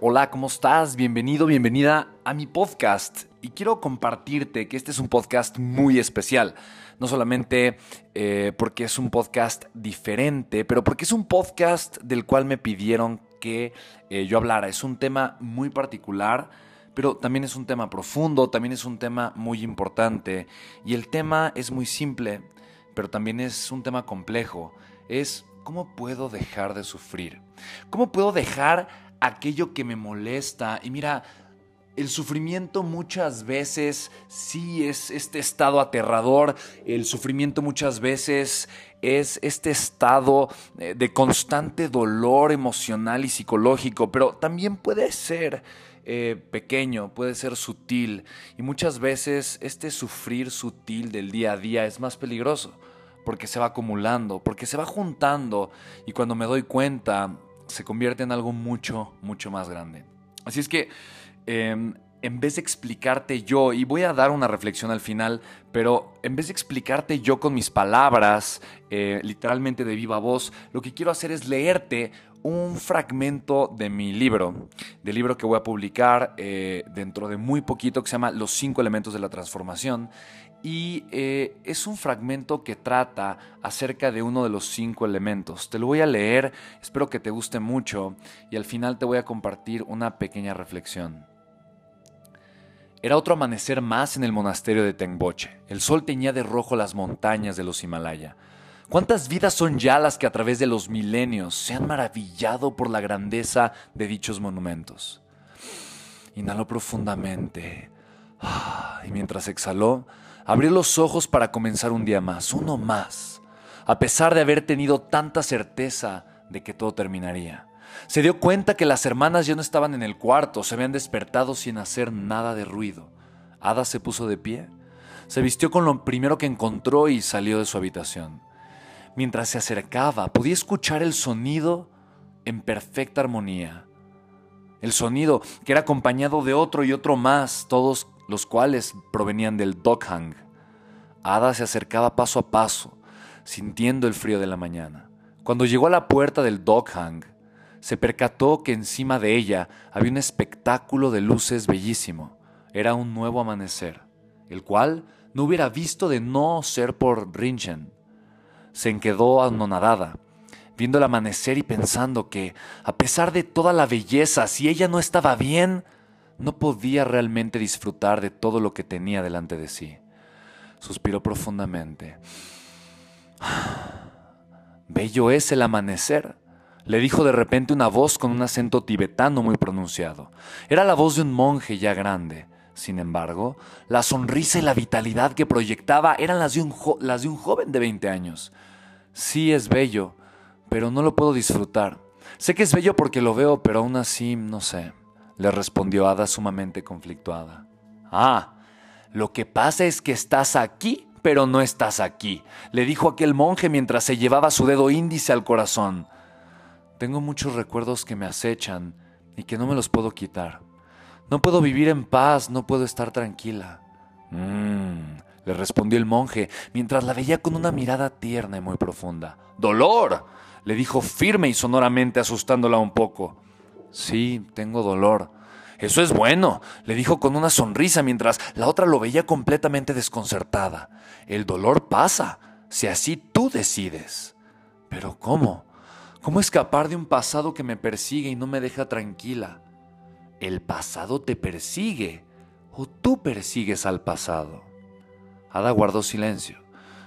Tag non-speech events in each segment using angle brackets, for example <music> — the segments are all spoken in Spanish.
Hola, ¿cómo estás? Bienvenido, bienvenida a mi podcast. Y quiero compartirte que este es un podcast muy especial no solamente eh, porque es un podcast diferente, pero porque es un podcast del cual me pidieron que eh, yo hablara. Es un tema muy particular, pero también es un tema profundo, también es un tema muy importante. Y el tema es muy simple, pero también es un tema complejo. Es cómo puedo dejar de sufrir. ¿Cómo puedo dejar aquello que me molesta? Y mira, el sufrimiento muchas veces sí es este estado aterrador, el sufrimiento muchas veces es este estado eh, de constante dolor emocional y psicológico, pero también puede ser eh, pequeño, puede ser sutil. Y muchas veces este sufrir sutil del día a día es más peligroso porque se va acumulando, porque se va juntando. Y cuando me doy cuenta se convierte en algo mucho, mucho más grande. Así es que Em, en vez de explicarte yo, y voy a dar una reflexión al final, pero en vez de explicarte yo con mis palabras, eh, literalmente de viva voz, lo que quiero hacer es leerte un fragmento de mi libro, del libro que voy a publicar eh, dentro de muy poquito, que se llama Los cinco elementos de la transformación. Y eh, es un fragmento que trata acerca de uno de los cinco elementos. Te lo voy a leer, espero que te guste mucho y al final te voy a compartir una pequeña reflexión. Era otro amanecer más en el monasterio de Tengboche. El sol teñía de rojo las montañas de los Himalaya. ¿Cuántas vidas son ya las que a través de los milenios se han maravillado por la grandeza de dichos monumentos? Inhaló profundamente y mientras exhaló, abrió los ojos para comenzar un día más, uno más, a pesar de haber tenido tanta certeza de que todo terminaría. Se dio cuenta que las hermanas ya no estaban en el cuarto, se habían despertado sin hacer nada de ruido. Ada se puso de pie, se vistió con lo primero que encontró y salió de su habitación. Mientras se acercaba, podía escuchar el sonido en perfecta armonía. El sonido que era acompañado de otro y otro más, todos los cuales provenían del Doghang. Ada se acercaba paso a paso, sintiendo el frío de la mañana. Cuando llegó a la puerta del Doghang, se percató que encima de ella había un espectáculo de luces bellísimo. Era un nuevo amanecer, el cual no hubiera visto de no ser por Rinchen. Se quedó anonadada, viendo el amanecer y pensando que, a pesar de toda la belleza, si ella no estaba bien, no podía realmente disfrutar de todo lo que tenía delante de sí. Suspiró profundamente. <sighs> Bello es el amanecer le dijo de repente una voz con un acento tibetano muy pronunciado. Era la voz de un monje ya grande. Sin embargo, la sonrisa y la vitalidad que proyectaba eran las de un, las de un joven de 20 años. Sí es bello, pero no lo puedo disfrutar. Sé que es bello porque lo veo, pero aún así no sé, le respondió Ada sumamente conflictuada. Ah, lo que pasa es que estás aquí, pero no estás aquí, le dijo aquel monje mientras se llevaba su dedo índice al corazón. Tengo muchos recuerdos que me acechan y que no me los puedo quitar. No puedo vivir en paz, no puedo estar tranquila. Mmm, le respondió el monje, mientras la veía con una mirada tierna y muy profunda. ¡Dolor! le dijo firme y sonoramente, asustándola un poco. Sí, tengo dolor. Eso es bueno, le dijo con una sonrisa mientras la otra lo veía completamente desconcertada. El dolor pasa, si así tú decides. Pero ¿cómo? ¿Cómo escapar de un pasado que me persigue y no me deja tranquila? ¿El pasado te persigue o tú persigues al pasado? Ada guardó silencio.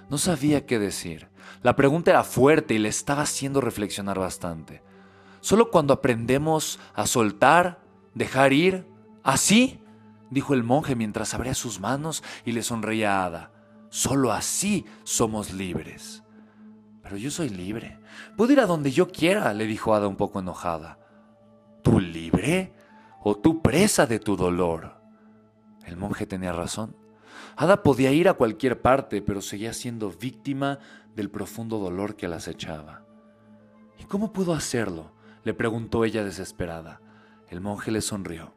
No sabía qué decir. La pregunta era fuerte y le estaba haciendo reflexionar bastante. Solo cuando aprendemos a soltar, dejar ir, así, dijo el monje mientras abría sus manos y le sonreía a Ada. Solo así somos libres. Pero yo soy libre. Puedo ir a donde yo quiera, le dijo Ada un poco enojada. ¿Tú libre? ¿O tú presa de tu dolor? El monje tenía razón. Ada podía ir a cualquier parte, pero seguía siendo víctima del profundo dolor que la acechaba. ¿Y cómo pudo hacerlo? Le preguntó ella desesperada. El monje le sonrió,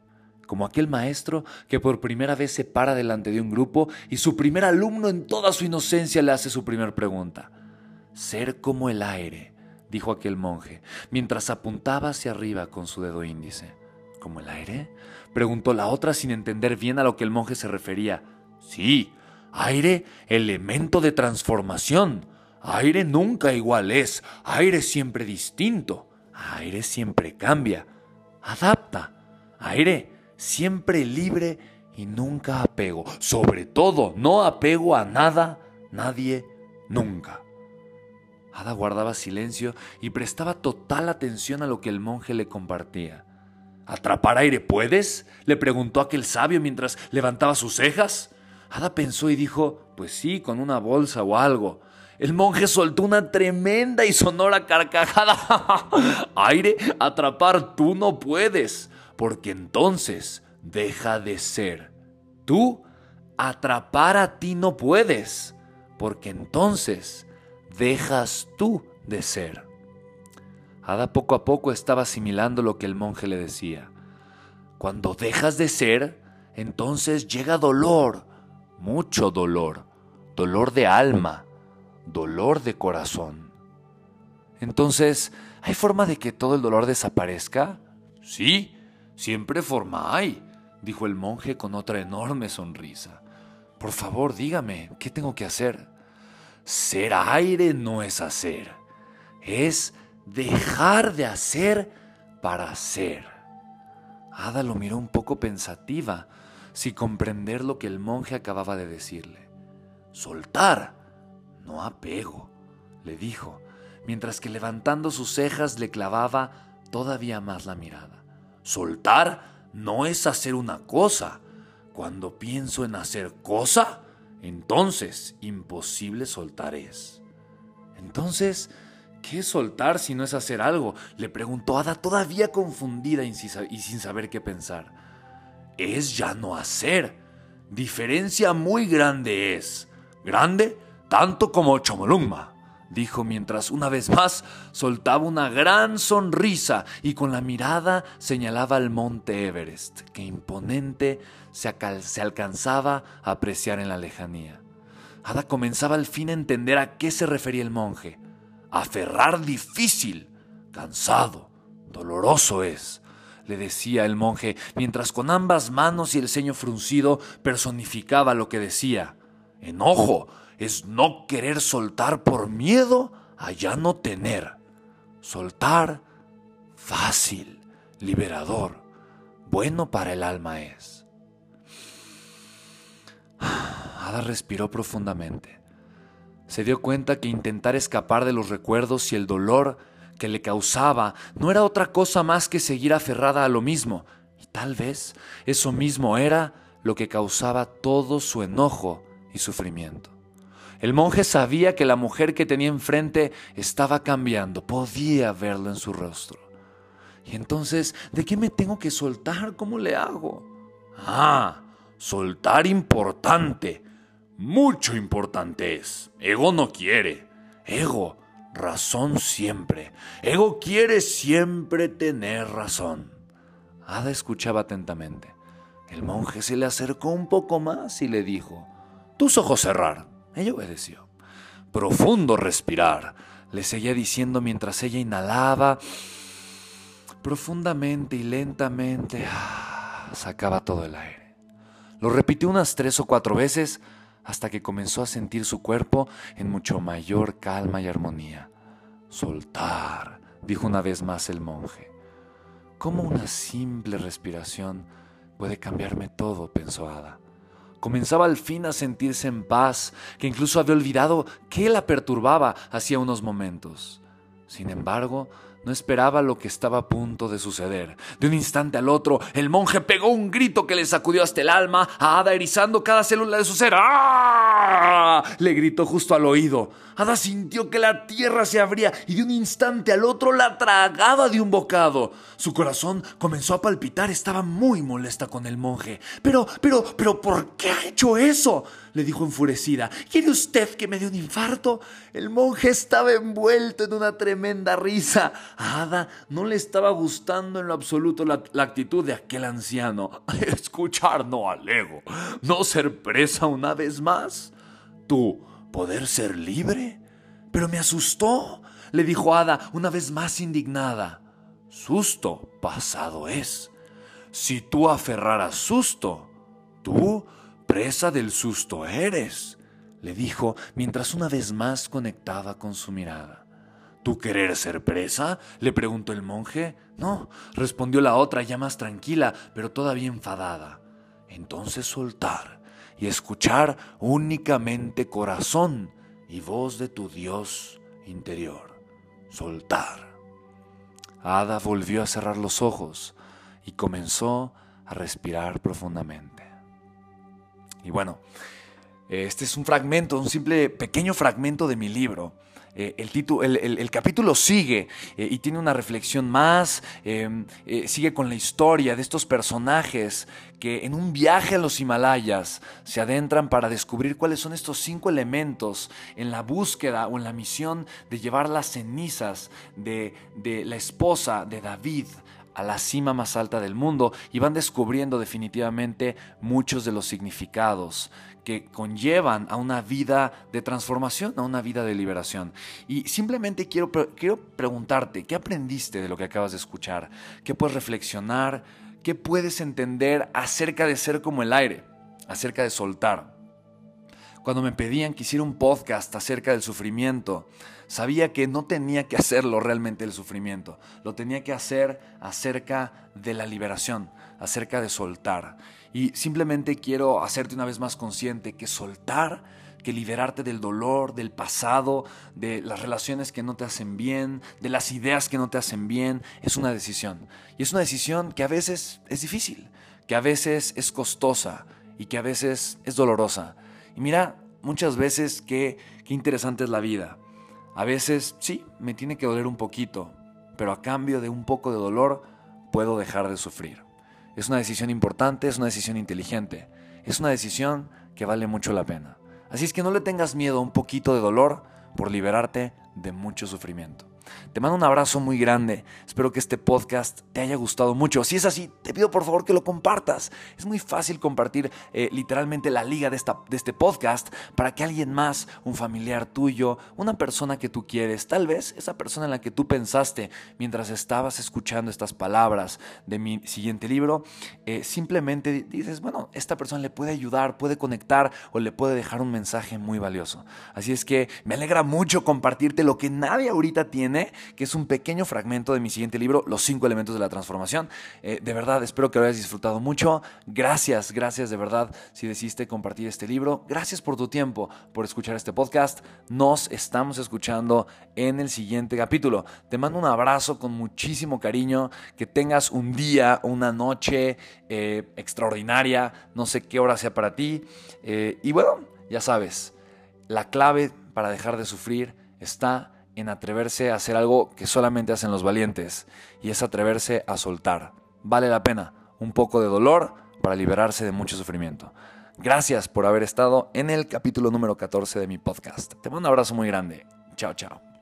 como aquel maestro que por primera vez se para delante de un grupo y su primer alumno en toda su inocencia le hace su primera pregunta. Ser como el aire, dijo aquel monje, mientras apuntaba hacia arriba con su dedo índice. ¿Como el aire? preguntó la otra sin entender bien a lo que el monje se refería. Sí, aire, elemento de transformación. Aire nunca igual es, aire siempre distinto, aire siempre cambia, adapta, aire siempre libre y nunca apego. Sobre todo, no apego a nada, nadie, nunca. Ada guardaba silencio y prestaba total atención a lo que el monje le compartía. ¿Atrapar aire puedes? le preguntó aquel sabio mientras levantaba sus cejas. Ada pensó y dijo, pues sí, con una bolsa o algo. El monje soltó una tremenda y sonora carcajada. <laughs> Aire, atrapar tú no puedes, porque entonces deja de ser. Tú, atrapar a ti no puedes, porque entonces dejas tú de ser. Ada poco a poco estaba asimilando lo que el monje le decía. Cuando dejas de ser, entonces llega dolor, mucho dolor, dolor de alma, dolor de corazón. Entonces, ¿hay forma de que todo el dolor desaparezca? Sí, siempre forma hay, dijo el monje con otra enorme sonrisa. Por favor, dígame, ¿qué tengo que hacer? Ser aire no es hacer, es dejar de hacer para ser. Ada lo miró un poco pensativa, sin comprender lo que el monje acababa de decirle. Soltar, no apego, le dijo, mientras que levantando sus cejas le clavaba todavía más la mirada. Soltar no es hacer una cosa. Cuando pienso en hacer cosa, entonces imposible soltar es. Entonces, ¿qué es soltar si no es hacer algo? Le preguntó Ada todavía confundida y sin saber qué pensar es ya no hacer. Diferencia muy grande es. Grande tanto como Chomolungma, dijo mientras una vez más soltaba una gran sonrisa y con la mirada señalaba al monte Everest, que imponente se, se alcanzaba a apreciar en la lejanía. Ada comenzaba al fin a entender a qué se refería el monje. Aferrar difícil, cansado, doloroso es le decía el monje, mientras con ambas manos y el ceño fruncido personificaba lo que decía. Enojo es no querer soltar por miedo a ya no tener. Soltar fácil, liberador, bueno para el alma es. <sighs> Ada respiró profundamente. Se dio cuenta que intentar escapar de los recuerdos y el dolor que le causaba no era otra cosa más que seguir aferrada a lo mismo, y tal vez eso mismo era lo que causaba todo su enojo y sufrimiento. El monje sabía que la mujer que tenía enfrente estaba cambiando, podía verlo en su rostro. Y entonces, ¿de qué me tengo que soltar? ¿Cómo le hago? Ah, soltar importante. Mucho importante es. Ego no quiere. Ego razón siempre. Ego quiere siempre tener razón. Ada escuchaba atentamente. El monje se le acercó un poco más y le dijo, tus ojos cerrar. Ella obedeció. Profundo respirar, le seguía diciendo mientras ella inhalaba profundamente y lentamente. Ah, sacaba todo el aire. Lo repitió unas tres o cuatro veces hasta que comenzó a sentir su cuerpo en mucho mayor calma y armonía. Soltar, dijo una vez más el monje. ¿Cómo una simple respiración puede cambiarme todo? pensó Ada. Comenzaba al fin a sentirse en paz, que incluso había olvidado qué la perturbaba hacía unos momentos. Sin embargo, no esperaba lo que estaba a punto de suceder. De un instante al otro, el monje pegó un grito que le sacudió hasta el alma, a Ada erizando cada célula de su ser. ¡Ah! Le gritó justo al oído. Ada sintió que la tierra se abría y de un instante al otro la tragaba de un bocado. Su corazón comenzó a palpitar, estaba muy molesta con el monje. Pero, pero, pero, ¿por qué ha hecho eso? Le dijo enfurecida. ¿Quiere usted que me dé un infarto? El monje estaba envuelto en una tremenda risa. A Ada no le estaba gustando en lo absoluto la, la actitud de aquel anciano. <laughs> Escuchar no al ego, no ser presa una vez más. Tú ¿Poder ser libre? Pero me asustó, le dijo Ada una vez más indignada. Susto pasado es. Si tú aferraras susto, tú presa del susto eres, le dijo mientras una vez más conectaba con su mirada. ¿Tú querer ser presa? le preguntó el monje. No, respondió la otra ya más tranquila, pero todavía enfadada. Entonces soltar y escuchar únicamente corazón y voz de tu Dios interior. Soltar. Ada volvió a cerrar los ojos y comenzó a respirar profundamente. Y bueno, este es un fragmento, un simple pequeño fragmento de mi libro. Eh, el, título, el, capítulo sigue eh, y tiene una reflexión más, em, eh, sigue con la historia de estos personajes que en un viaje a los Himalayas se adentran para descubrir cuáles son estos cinco elementos en la búsqueda o en la misión de llevar las cenizas de, de la esposa de David a la cima más alta del mundo y van descubriendo definitivamente muchos de los significados que conllevan a una vida de transformación, a una vida de liberación. Y simplemente quiero, quiero preguntarte, ¿qué aprendiste de lo que acabas de escuchar? ¿Qué puedes reflexionar? ¿Qué puedes entender acerca de ser como el aire? Acerca de soltar. Cuando me pedían que hiciera un podcast acerca del sufrimiento, sabía que no tenía que hacerlo realmente el sufrimiento, lo tenía que hacer acerca de la liberación, acerca de soltar. Y simplemente quiero hacerte una vez más consciente que soltar, que liberarte del dolor, del pasado, de las relaciones que no te hacen bien, de las ideas que no te hacen bien, es una decisión. Y es una decisión que a veces es difícil, que a veces es costosa y que a veces es dolorosa. Y mira, muchas veces qué, qué interesante es la vida. A veces sí, me tiene que doler un poquito, pero a cambio de un poco de dolor puedo dejar de sufrir. Es una decisión importante, es una decisión inteligente, es una decisión que vale mucho la pena. Así es que no le tengas miedo a un poquito de dolor por liberarte de mucho sufrimiento. Te mando un abrazo muy grande. Espero que este podcast te haya gustado mucho. Si es así, te pido por favor que lo compartas. Es muy fácil compartir eh, literalmente la liga de, esta, de este podcast para que alguien más, un familiar tuyo, una persona que tú quieres, tal vez esa persona en la que tú pensaste mientras estabas escuchando estas palabras de mi siguiente libro, eh, simplemente dices, bueno, esta persona le puede ayudar, puede conectar o le puede dejar un mensaje muy valioso. Así es que me alegra mucho compartirte lo que nadie ahorita tiene que es un pequeño fragmento de mi siguiente libro, Los cinco elementos de la transformación. Eh, de verdad, espero que lo hayas disfrutado mucho. Gracias, gracias de verdad si decidiste compartir este libro. Gracias por tu tiempo, por escuchar este podcast. Nos estamos escuchando en el siguiente capítulo. Te mando un abrazo con muchísimo cariño. Que tengas un día, una noche eh, extraordinaria. No sé qué hora sea para ti. Eh, y bueno, ya sabes, la clave para dejar de sufrir está en atreverse a hacer algo que solamente hacen los valientes, y es atreverse a soltar. Vale la pena un poco de dolor para liberarse de mucho sufrimiento. Gracias por haber estado en el capítulo número 14 de mi podcast. Te mando un abrazo muy grande. Chao, chao.